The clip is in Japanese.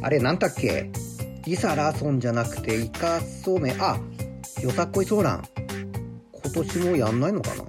あれ、なんだっけ？リサ・ラソンじゃなくて、イカソメ、あ、よさっこいソーラン。今年もやんないのかな？